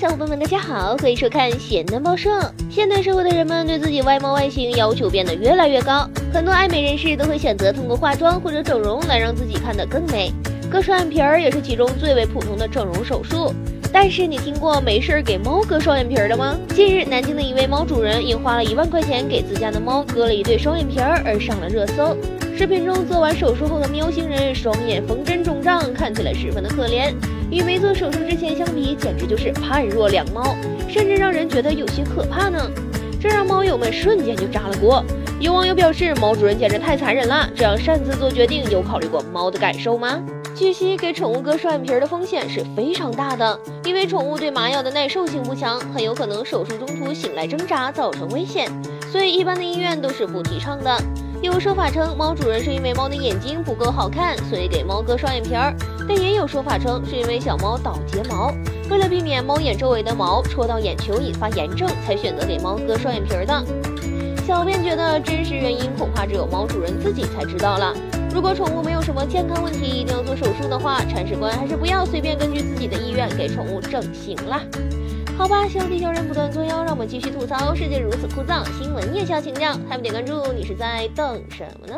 小伙伴们，大家好，欢迎收看咸蛋报社。现代社会的人们对自己外貌外形要求变得越来越高，很多爱美人士都会选择通过化妆或者整容来让自己看得更美。割双眼皮儿也是其中最为普通的整容手术。但是你听过没事儿给猫割双眼皮儿的吗？近日，南京的一位猫主人因花了一万块钱给自家的猫割了一对双眼皮儿而上了热搜。视频中做完手术？后的喵星人双眼缝针肿胀，看起来十分的可怜。与没做手术之前相比，简直就是判若两猫，甚至让人觉得有些可怕呢。这让猫友们瞬间就炸了锅。有网友表示，猫主人简直太残忍了，这样擅自做决定，有考虑过猫的感受吗？据悉，给宠物割双眼皮的风险是非常大的，因为宠物对麻药的耐受性不强，很有可能手术中途醒来挣扎，造成危险，所以一般的医院都是不提倡的。有说法称，猫主人是因为猫的眼睛不够好看，所以给猫割双眼皮儿；但也有说法称，是因为小猫倒睫毛，为了避免猫眼周围的毛戳到眼球引发炎症，才选择给猫割双眼皮儿的。小编觉得真实原因恐怕只有猫主人自己才知道了。如果宠物没有什么健康问题，一定要做手术的话，铲屎官还是不要随便根据自己的意愿给宠物整形啦。好吧，小地球人不断作妖，让我们继续吐槽。世界如此枯燥，新闻也需要情调。还不点关注，你是在等什么呢？